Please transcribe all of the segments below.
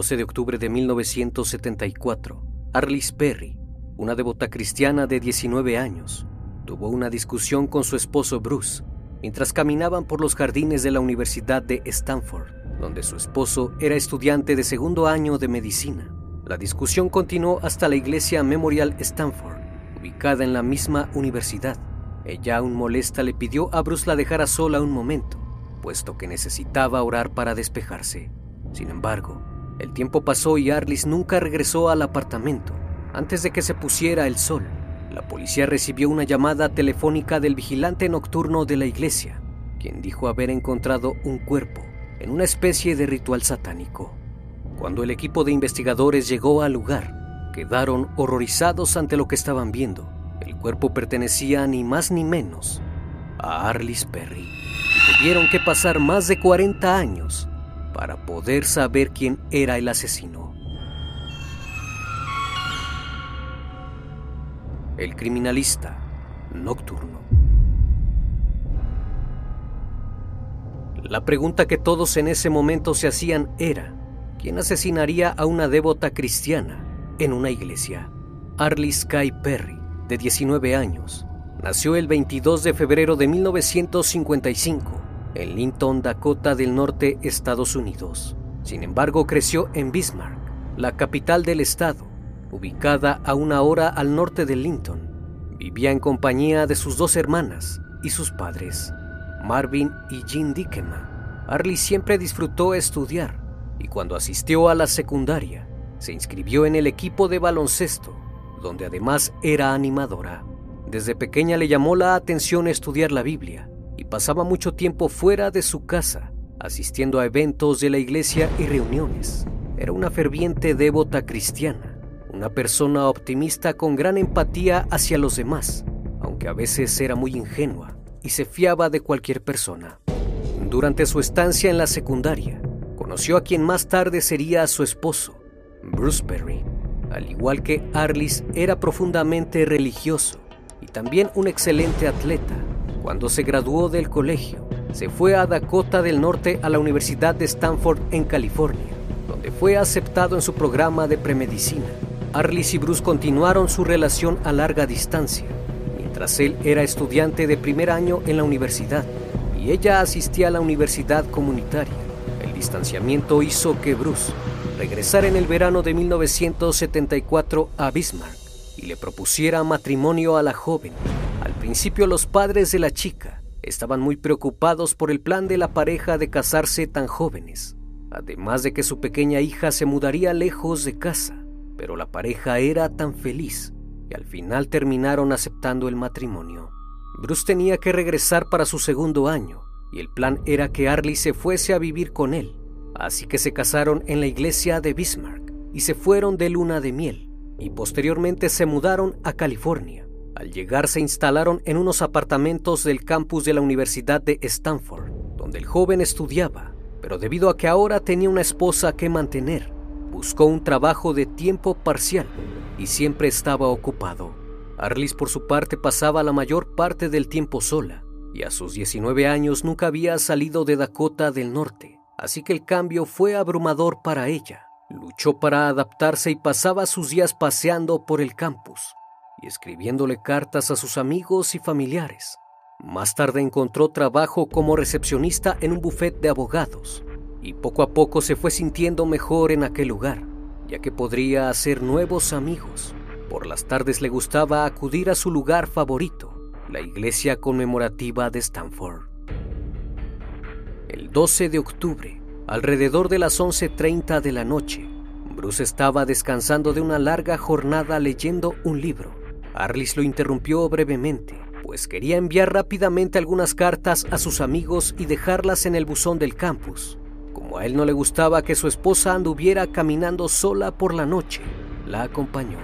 12 de octubre de 1974, Arliss Perry, una devota cristiana de 19 años, tuvo una discusión con su esposo Bruce mientras caminaban por los jardines de la Universidad de Stanford, donde su esposo era estudiante de segundo año de medicina. La discusión continuó hasta la iglesia Memorial Stanford, ubicada en la misma universidad. Ella, aún molesta, le pidió a Bruce la dejara sola un momento, puesto que necesitaba orar para despejarse. Sin embargo, el tiempo pasó y Arliss nunca regresó al apartamento. Antes de que se pusiera el sol, la policía recibió una llamada telefónica del vigilante nocturno de la iglesia, quien dijo haber encontrado un cuerpo en una especie de ritual satánico. Cuando el equipo de investigadores llegó al lugar, quedaron horrorizados ante lo que estaban viendo. El cuerpo pertenecía ni más ni menos a Arliss Perry. Y tuvieron que pasar más de 40 años para poder saber quién era el asesino. El criminalista nocturno. La pregunta que todos en ese momento se hacían era, ¿quién asesinaría a una devota cristiana en una iglesia? Arliss Sky Perry, de 19 años, nació el 22 de febrero de 1955 en Linton, Dakota del Norte, Estados Unidos. Sin embargo, creció en Bismarck, la capital del estado, ubicada a una hora al norte de Linton. Vivía en compañía de sus dos hermanas y sus padres, Marvin y Jean Dickeman. Arlie siempre disfrutó estudiar y cuando asistió a la secundaria, se inscribió en el equipo de baloncesto, donde además era animadora. Desde pequeña le llamó la atención estudiar la Biblia y pasaba mucho tiempo fuera de su casa, asistiendo a eventos de la iglesia y reuniones. Era una ferviente devota cristiana, una persona optimista con gran empatía hacia los demás, aunque a veces era muy ingenua y se fiaba de cualquier persona. Durante su estancia en la secundaria, conoció a quien más tarde sería su esposo, Bruce Perry. Al igual que Arliss, era profundamente religioso y también un excelente atleta. Cuando se graduó del colegio, se fue a Dakota del Norte a la Universidad de Stanford en California, donde fue aceptado en su programa de premedicina. Arlis y Bruce continuaron su relación a larga distancia, mientras él era estudiante de primer año en la universidad y ella asistía a la universidad comunitaria. El distanciamiento hizo que Bruce regresara en el verano de 1974 a Bismarck y le propusiera matrimonio a la joven. Principio los padres de la chica estaban muy preocupados por el plan de la pareja de casarse tan jóvenes, además de que su pequeña hija se mudaría lejos de casa, pero la pareja era tan feliz y al final terminaron aceptando el matrimonio. Bruce tenía que regresar para su segundo año y el plan era que Arlie se fuese a vivir con él, así que se casaron en la iglesia de Bismarck y se fueron de luna de miel y posteriormente se mudaron a California. Al llegar se instalaron en unos apartamentos del campus de la Universidad de Stanford, donde el joven estudiaba, pero debido a que ahora tenía una esposa que mantener, buscó un trabajo de tiempo parcial y siempre estaba ocupado. Arlis por su parte pasaba la mayor parte del tiempo sola y a sus 19 años nunca había salido de Dakota del Norte, así que el cambio fue abrumador para ella. Luchó para adaptarse y pasaba sus días paseando por el campus y escribiéndole cartas a sus amigos y familiares. Más tarde encontró trabajo como recepcionista en un buffet de abogados y poco a poco se fue sintiendo mejor en aquel lugar, ya que podría hacer nuevos amigos. Por las tardes le gustaba acudir a su lugar favorito, la iglesia conmemorativa de Stanford. El 12 de octubre, alrededor de las 11.30 de la noche, Bruce estaba descansando de una larga jornada leyendo un libro. Arlis lo interrumpió brevemente, pues quería enviar rápidamente algunas cartas a sus amigos y dejarlas en el buzón del campus. Como a él no le gustaba que su esposa anduviera caminando sola por la noche, la acompañó.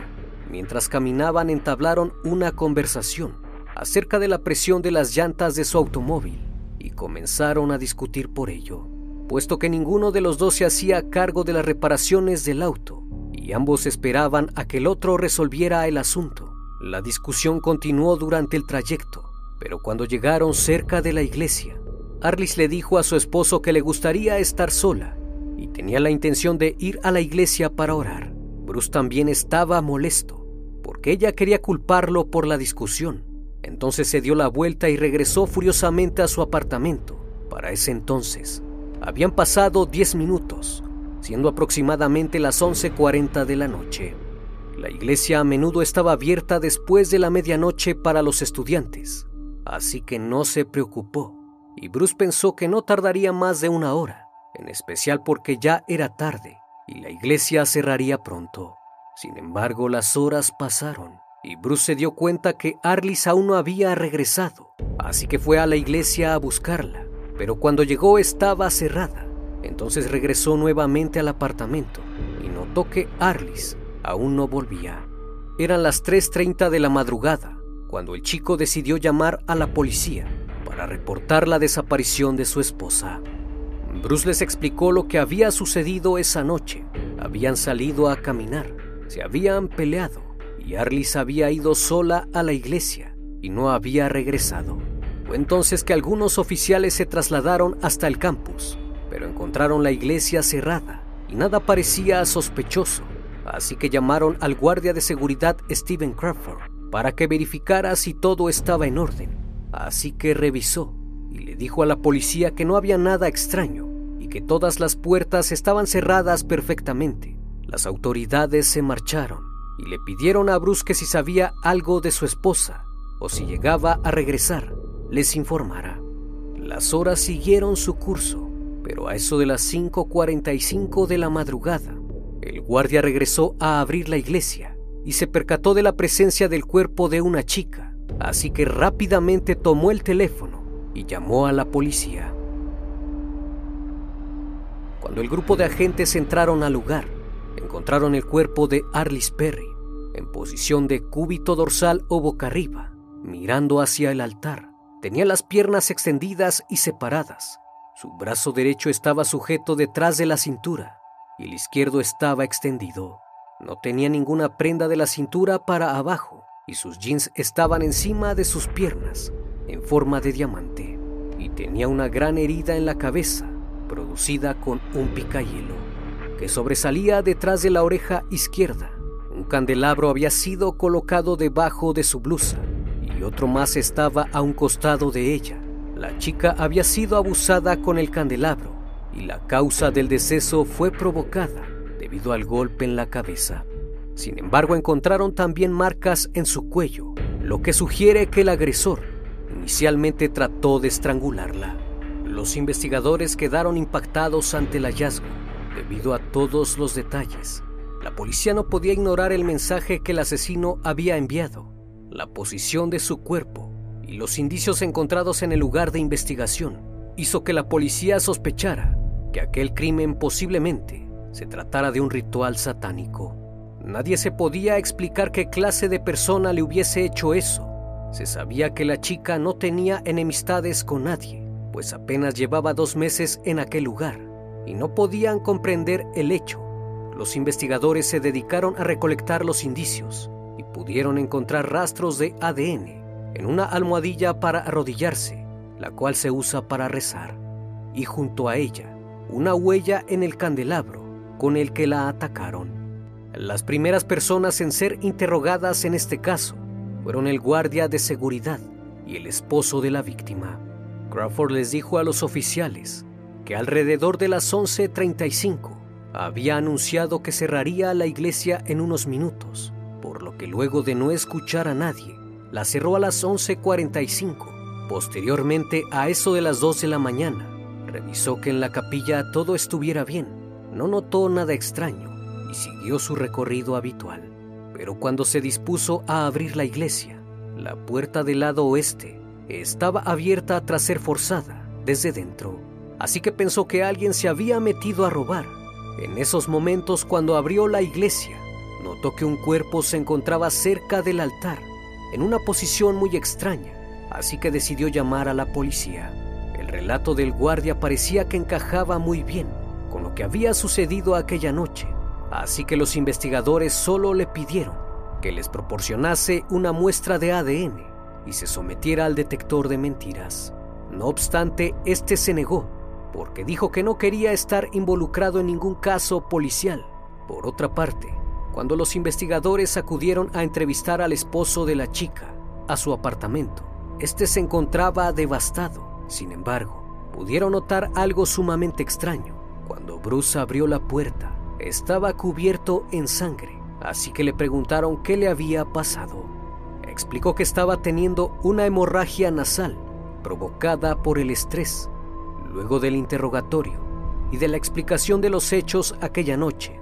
Mientras caminaban entablaron una conversación acerca de la presión de las llantas de su automóvil y comenzaron a discutir por ello, puesto que ninguno de los dos se hacía cargo de las reparaciones del auto y ambos esperaban a que el otro resolviera el asunto. La discusión continuó durante el trayecto, pero cuando llegaron cerca de la iglesia, Arlis le dijo a su esposo que le gustaría estar sola y tenía la intención de ir a la iglesia para orar. Bruce también estaba molesto porque ella quería culparlo por la discusión. Entonces se dio la vuelta y regresó furiosamente a su apartamento. Para ese entonces, habían pasado 10 minutos, siendo aproximadamente las 11.40 de la noche. La iglesia a menudo estaba abierta después de la medianoche para los estudiantes, así que no se preocupó, y Bruce pensó que no tardaría más de una hora, en especial porque ya era tarde y la iglesia cerraría pronto. Sin embargo, las horas pasaron y Bruce se dio cuenta que Arlis aún no había regresado, así que fue a la iglesia a buscarla, pero cuando llegó estaba cerrada. Entonces regresó nuevamente al apartamento y notó que Arlis aún no volvía. Eran las 3.30 de la madrugada cuando el chico decidió llamar a la policía para reportar la desaparición de su esposa. Bruce les explicó lo que había sucedido esa noche. Habían salido a caminar, se habían peleado y Arlis había ido sola a la iglesia y no había regresado. Fue entonces que algunos oficiales se trasladaron hasta el campus, pero encontraron la iglesia cerrada y nada parecía sospechoso, así que llamaron al guardia de seguridad Stephen Crawford para que verificara si todo estaba en orden. Así que revisó y le dijo a la policía que no había nada extraño y que todas las puertas estaban cerradas perfectamente. Las autoridades se marcharon y le pidieron a Bruce que si sabía algo de su esposa o si llegaba a regresar, les informara. Las horas siguieron su curso, pero a eso de las 5.45 de la madrugada, el guardia regresó a abrir la iglesia y se percató de la presencia del cuerpo de una chica, así que rápidamente tomó el teléfono y llamó a la policía. Cuando el grupo de agentes entraron al lugar, encontraron el cuerpo de Arlis Perry en posición de cúbito dorsal o boca arriba, mirando hacia el altar. Tenía las piernas extendidas y separadas. Su brazo derecho estaba sujeto detrás de la cintura y el izquierdo estaba extendido. No tenía ninguna prenda de la cintura para abajo y sus jeans estaban encima de sus piernas en forma de diamante. y tenía una gran herida en la cabeza producida con un picayelo que sobresalía detrás de la oreja izquierda. Un candelabro había sido colocado debajo de su blusa y otro más estaba a un costado de ella. La chica había sido abusada con el candelabro y la causa del deceso fue provocada debido al golpe en la cabeza. Sin embargo, encontraron también marcas en su cuello, lo que sugiere que el agresor inicialmente trató de estrangularla. Los investigadores quedaron impactados ante el hallazgo debido a todos los detalles. La policía no podía ignorar el mensaje que el asesino había enviado, la posición de su cuerpo y los indicios encontrados en el lugar de investigación hizo que la policía sospechara que aquel crimen posiblemente se tratara de un ritual satánico. Nadie se podía explicar qué clase de persona le hubiese hecho eso. Se sabía que la chica no tenía enemistades con nadie, pues apenas llevaba dos meses en aquel lugar y no podían comprender el hecho. Los investigadores se dedicaron a recolectar los indicios y pudieron encontrar rastros de ADN en una almohadilla para arrodillarse, la cual se usa para rezar, y junto a ella una huella en el candelabro con el que la atacaron. Las primeras personas en ser interrogadas en este caso fueron el guardia de seguridad y el esposo de la víctima. Crawford les dijo a los oficiales que alrededor de las 11.35 había anunciado que cerraría la iglesia en unos minutos, por lo que luego de no escuchar a nadie, la cerró a las 11.45. Posteriormente, a eso de las 2 de la mañana, revisó que en la capilla todo estuviera bien, no notó nada extraño y siguió su recorrido habitual. Pero cuando se dispuso a abrir la iglesia, la puerta del lado oeste estaba abierta tras ser forzada desde dentro, así que pensó que alguien se había metido a robar. En esos momentos, cuando abrió la iglesia, notó que un cuerpo se encontraba cerca del altar, en una posición muy extraña, así que decidió llamar a la policía. El relato del guardia parecía que encajaba muy bien con lo que había sucedido aquella noche, así que los investigadores solo le pidieron que les proporcionase una muestra de ADN y se sometiera al detector de mentiras. No obstante, este se negó porque dijo que no quería estar involucrado en ningún caso policial. Por otra parte, cuando los investigadores acudieron a entrevistar al esposo de la chica a su apartamento, este se encontraba devastado. Sin embargo, pudieron notar algo sumamente extraño. Cuando Bruce abrió la puerta, estaba cubierto en sangre, así que le preguntaron qué le había pasado. Explicó que estaba teniendo una hemorragia nasal provocada por el estrés. Luego del interrogatorio y de la explicación de los hechos aquella noche,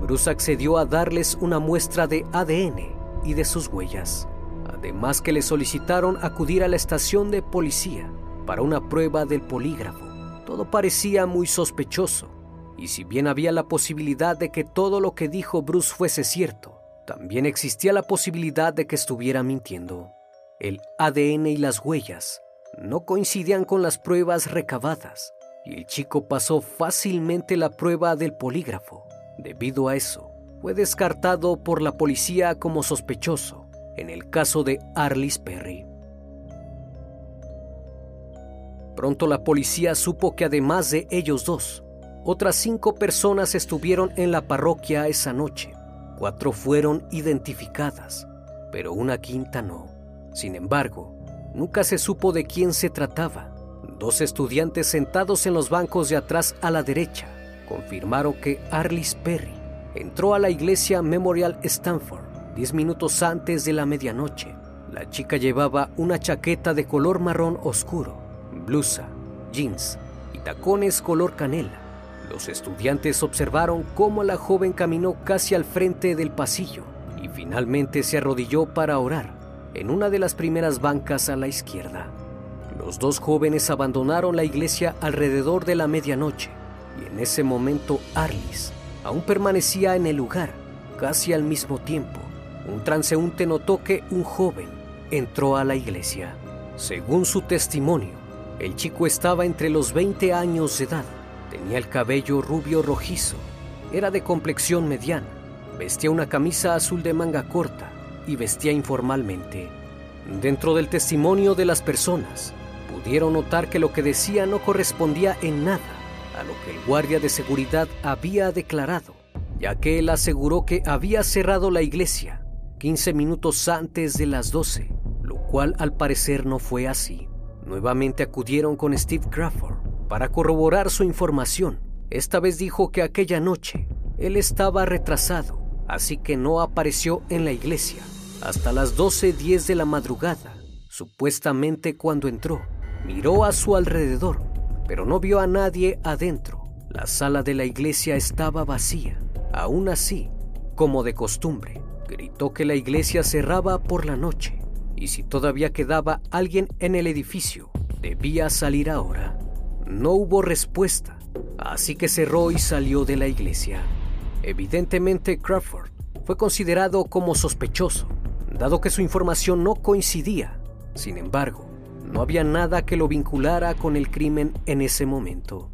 Bruce accedió a darles una muestra de ADN y de sus huellas. Además que le solicitaron acudir a la estación de policía para una prueba del polígrafo. Todo parecía muy sospechoso, y si bien había la posibilidad de que todo lo que dijo Bruce fuese cierto, también existía la posibilidad de que estuviera mintiendo. El ADN y las huellas no coincidían con las pruebas recabadas, y el chico pasó fácilmente la prueba del polígrafo. Debido a eso, fue descartado por la policía como sospechoso en el caso de Arlis Perry. Pronto la policía supo que además de ellos dos, otras cinco personas estuvieron en la parroquia esa noche. Cuatro fueron identificadas, pero una quinta no. Sin embargo, nunca se supo de quién se trataba. Dos estudiantes sentados en los bancos de atrás a la derecha confirmaron que Arlis Perry entró a la iglesia Memorial Stanford diez minutos antes de la medianoche. La chica llevaba una chaqueta de color marrón oscuro blusa, jeans y tacones color canela. Los estudiantes observaron cómo la joven caminó casi al frente del pasillo y finalmente se arrodilló para orar en una de las primeras bancas a la izquierda. Los dos jóvenes abandonaron la iglesia alrededor de la medianoche y en ese momento Arlis aún permanecía en el lugar casi al mismo tiempo. Un transeúnte notó que un joven entró a la iglesia. Según su testimonio, el chico estaba entre los 20 años de edad. Tenía el cabello rubio rojizo. Era de complexión mediana. Vestía una camisa azul de manga corta y vestía informalmente. Dentro del testimonio de las personas, pudieron notar que lo que decía no correspondía en nada a lo que el guardia de seguridad había declarado, ya que él aseguró que había cerrado la iglesia 15 minutos antes de las 12, lo cual al parecer no fue así. Nuevamente acudieron con Steve Crawford para corroborar su información. Esta vez dijo que aquella noche él estaba retrasado, así que no apareció en la iglesia hasta las 12.10 de la madrugada. Supuestamente cuando entró, miró a su alrededor, pero no vio a nadie adentro. La sala de la iglesia estaba vacía. Aún así, como de costumbre, gritó que la iglesia cerraba por la noche y si todavía quedaba alguien en el edificio, debía salir ahora. No hubo respuesta, así que cerró y salió de la iglesia. Evidentemente Crawford fue considerado como sospechoso, dado que su información no coincidía. Sin embargo, no había nada que lo vinculara con el crimen en ese momento.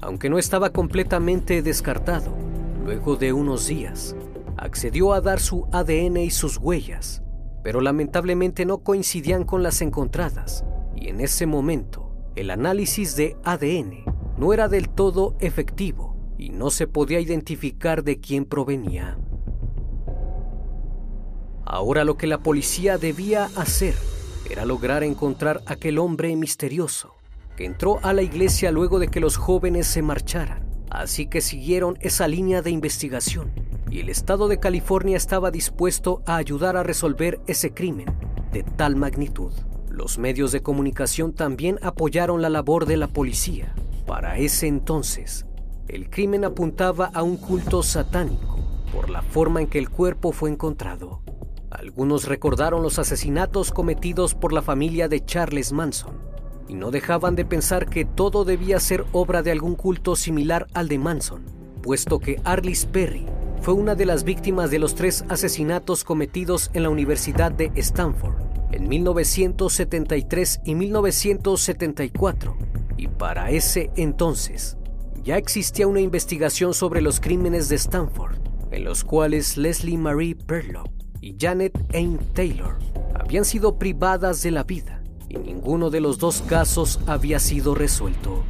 Aunque no estaba completamente descartado, luego de unos días, accedió a dar su ADN y sus huellas, pero lamentablemente no coincidían con las encontradas, y en ese momento el análisis de ADN no era del todo efectivo y no se podía identificar de quién provenía. Ahora lo que la policía debía hacer era lograr encontrar aquel hombre misterioso que entró a la iglesia luego de que los jóvenes se marcharan. Así que siguieron esa línea de investigación y el estado de California estaba dispuesto a ayudar a resolver ese crimen de tal magnitud. Los medios de comunicación también apoyaron la labor de la policía. Para ese entonces, el crimen apuntaba a un culto satánico por la forma en que el cuerpo fue encontrado. Algunos recordaron los asesinatos cometidos por la familia de Charles Manson y no dejaban de pensar que todo debía ser obra de algún culto similar al de Manson, puesto que Arliss Perry fue una de las víctimas de los tres asesinatos cometidos en la Universidad de Stanford en 1973 y 1974, y para ese entonces ya existía una investigación sobre los crímenes de Stanford, en los cuales Leslie Marie Perlow y Janet Ain Taylor habían sido privadas de la vida, y ninguno de los dos casos había sido resuelto.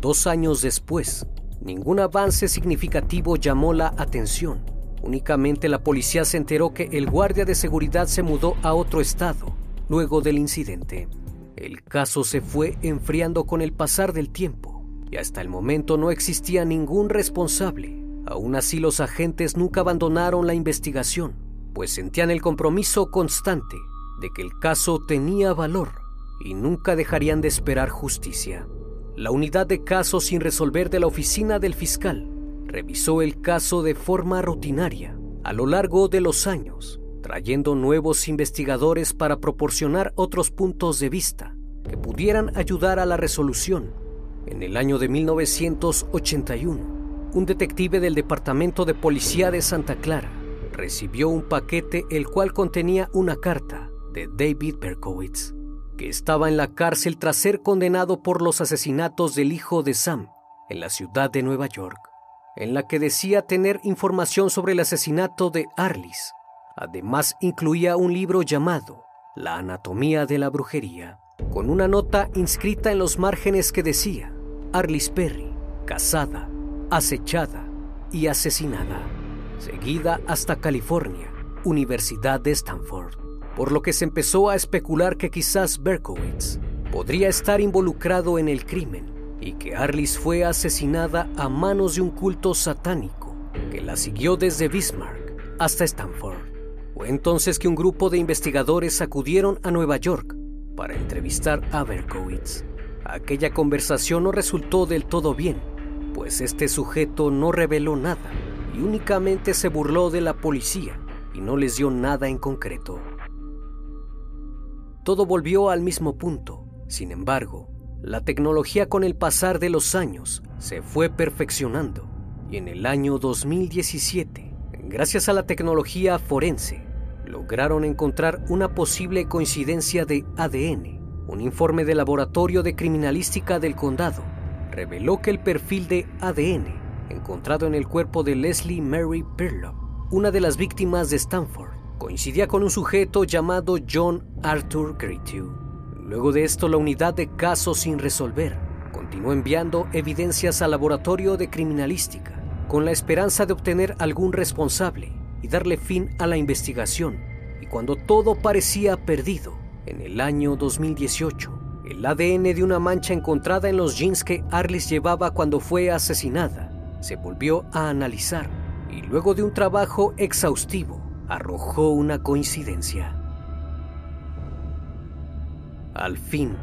Dos años después, Ningún avance significativo llamó la atención. Únicamente la policía se enteró que el guardia de seguridad se mudó a otro estado luego del incidente. El caso se fue enfriando con el pasar del tiempo y hasta el momento no existía ningún responsable. Aún así los agentes nunca abandonaron la investigación, pues sentían el compromiso constante de que el caso tenía valor y nunca dejarían de esperar justicia. La unidad de casos sin resolver de la oficina del fiscal revisó el caso de forma rutinaria a lo largo de los años, trayendo nuevos investigadores para proporcionar otros puntos de vista que pudieran ayudar a la resolución. En el año de 1981, un detective del Departamento de Policía de Santa Clara recibió un paquete el cual contenía una carta de David Berkowitz estaba en la cárcel tras ser condenado por los asesinatos del hijo de Sam en la ciudad de Nueva York, en la que decía tener información sobre el asesinato de Arlis. Además incluía un libro llamado La anatomía de la brujería, con una nota inscrita en los márgenes que decía Arlis Perry, casada, acechada y asesinada, seguida hasta California, Universidad de Stanford por lo que se empezó a especular que quizás Berkowitz podría estar involucrado en el crimen y que Arlis fue asesinada a manos de un culto satánico que la siguió desde Bismarck hasta Stanford. Fue entonces que un grupo de investigadores acudieron a Nueva York para entrevistar a Berkowitz. Aquella conversación no resultó del todo bien, pues este sujeto no reveló nada y únicamente se burló de la policía y no les dio nada en concreto todo volvió al mismo punto. Sin embargo, la tecnología con el pasar de los años se fue perfeccionando y en el año 2017, gracias a la tecnología forense, lograron encontrar una posible coincidencia de ADN. Un informe del Laboratorio de Criminalística del Condado reveló que el perfil de ADN encontrado en el cuerpo de Leslie Mary Perlow, una de las víctimas de Stanford, coincidía con un sujeto llamado John Arthur Gretew. Luego de esto, la unidad de casos sin resolver continuó enviando evidencias al laboratorio de criminalística con la esperanza de obtener algún responsable y darle fin a la investigación. Y cuando todo parecía perdido, en el año 2018, el ADN de una mancha encontrada en los jeans que Arlis llevaba cuando fue asesinada se volvió a analizar y luego de un trabajo exhaustivo arrojó una coincidencia. Al fin,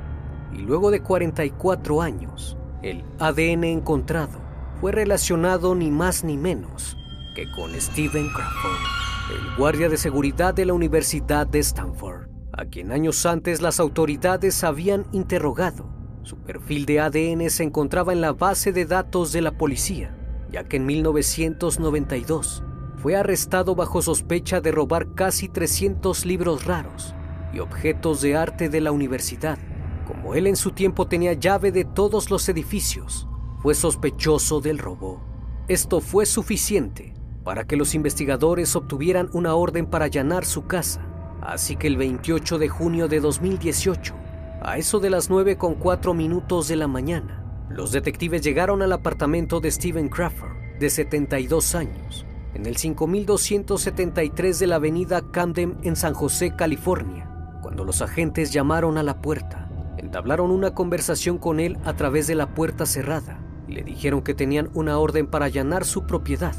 y luego de 44 años, el ADN encontrado fue relacionado ni más ni menos que con Stephen Crawford, el guardia de seguridad de la Universidad de Stanford, a quien años antes las autoridades habían interrogado. Su perfil de ADN se encontraba en la base de datos de la policía, ya que en 1992 fue arrestado bajo sospecha de robar casi 300 libros raros y objetos de arte de la universidad. Como él en su tiempo tenía llave de todos los edificios, fue sospechoso del robo. Esto fue suficiente para que los investigadores obtuvieran una orden para allanar su casa. Así que el 28 de junio de 2018, a eso de las 9 con 4 minutos de la mañana, los detectives llegaron al apartamento de Stephen Crawford, de 72 años, en el 5273 de la avenida Camden en San José, California. Cuando los agentes llamaron a la puerta, entablaron una conversación con él a través de la puerta cerrada y le dijeron que tenían una orden para allanar su propiedad.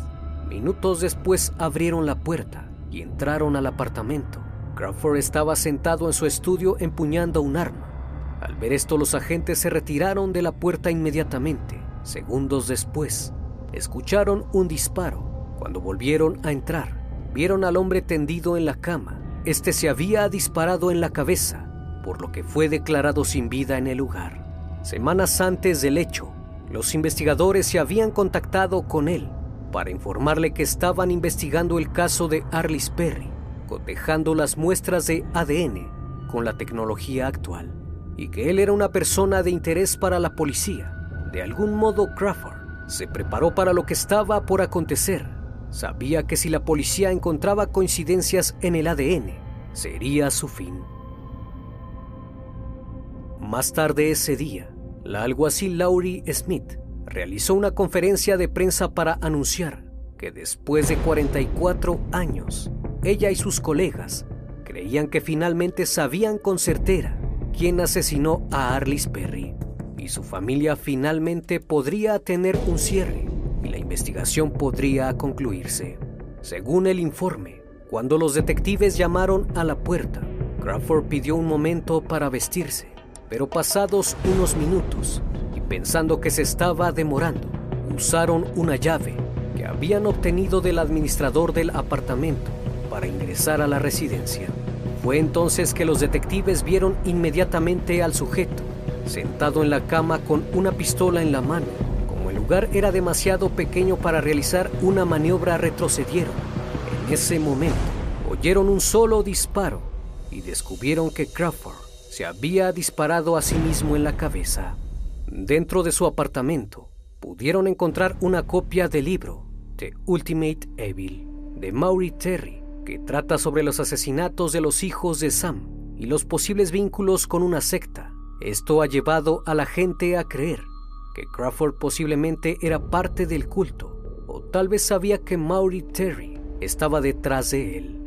Minutos después abrieron la puerta y entraron al apartamento. Crawford estaba sentado en su estudio empuñando un arma. Al ver esto, los agentes se retiraron de la puerta inmediatamente. Segundos después, escucharon un disparo. Cuando volvieron a entrar, vieron al hombre tendido en la cama. Este se había disparado en la cabeza, por lo que fue declarado sin vida en el lugar. Semanas antes del hecho, los investigadores se habían contactado con él para informarle que estaban investigando el caso de Arlis Perry, cotejando las muestras de ADN con la tecnología actual, y que él era una persona de interés para la policía. De algún modo, Crawford se preparó para lo que estaba por acontecer. Sabía que si la policía encontraba coincidencias en el ADN, sería su fin. Más tarde ese día, la alguacil Laurie Smith realizó una conferencia de prensa para anunciar que después de 44 años, ella y sus colegas creían que finalmente sabían con certeza quién asesinó a Arlis Perry y su familia finalmente podría tener un cierre y la investigación podría concluirse. Según el informe, cuando los detectives llamaron a la puerta, Crawford pidió un momento para vestirse, pero pasados unos minutos y pensando que se estaba demorando, usaron una llave que habían obtenido del administrador del apartamento para ingresar a la residencia. Fue entonces que los detectives vieron inmediatamente al sujeto, sentado en la cama con una pistola en la mano. Lugar era demasiado pequeño para realizar una maniobra, retrocedieron. En ese momento, oyeron un solo disparo y descubrieron que Crawford se había disparado a sí mismo en la cabeza. Dentro de su apartamento, pudieron encontrar una copia del libro The Ultimate Evil de Maury Terry, que trata sobre los asesinatos de los hijos de Sam y los posibles vínculos con una secta. Esto ha llevado a la gente a creer Crawford posiblemente era parte del culto, o tal vez sabía que Maury Terry estaba detrás de él.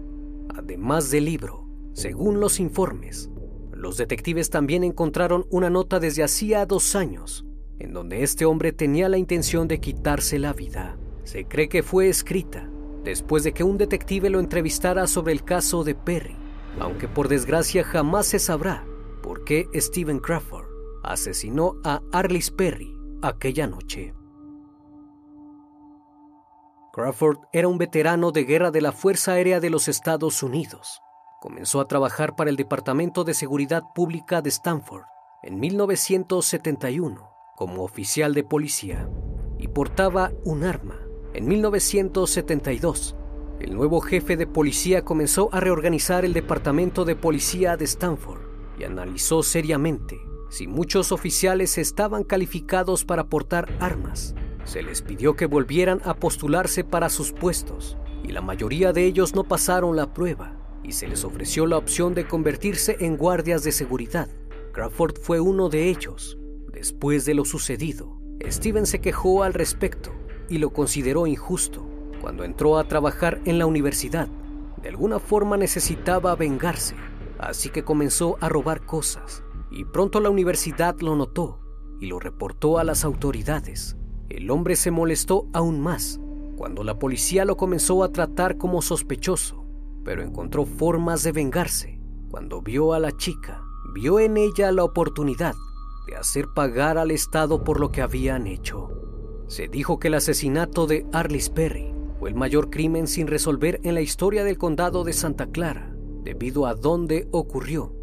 Además del libro, según los informes, los detectives también encontraron una nota desde hacía dos años, en donde este hombre tenía la intención de quitarse la vida. Se cree que fue escrita después de que un detective lo entrevistara sobre el caso de Perry, aunque por desgracia jamás se sabrá por qué Stephen Crawford asesinó a Arlis Perry aquella noche. Crawford era un veterano de guerra de la Fuerza Aérea de los Estados Unidos. Comenzó a trabajar para el Departamento de Seguridad Pública de Stanford en 1971 como oficial de policía y portaba un arma. En 1972, el nuevo jefe de policía comenzó a reorganizar el Departamento de Policía de Stanford y analizó seriamente si muchos oficiales estaban calificados para portar armas. Se les pidió que volvieran a postularse para sus puestos y la mayoría de ellos no pasaron la prueba y se les ofreció la opción de convertirse en guardias de seguridad. Crawford fue uno de ellos. Después de lo sucedido, Steven se quejó al respecto y lo consideró injusto. Cuando entró a trabajar en la universidad, de alguna forma necesitaba vengarse, así que comenzó a robar cosas. Y pronto la universidad lo notó y lo reportó a las autoridades. El hombre se molestó aún más cuando la policía lo comenzó a tratar como sospechoso, pero encontró formas de vengarse. Cuando vio a la chica, vio en ella la oportunidad de hacer pagar al Estado por lo que habían hecho. Se dijo que el asesinato de Arlis Perry fue el mayor crimen sin resolver en la historia del condado de Santa Clara, debido a dónde ocurrió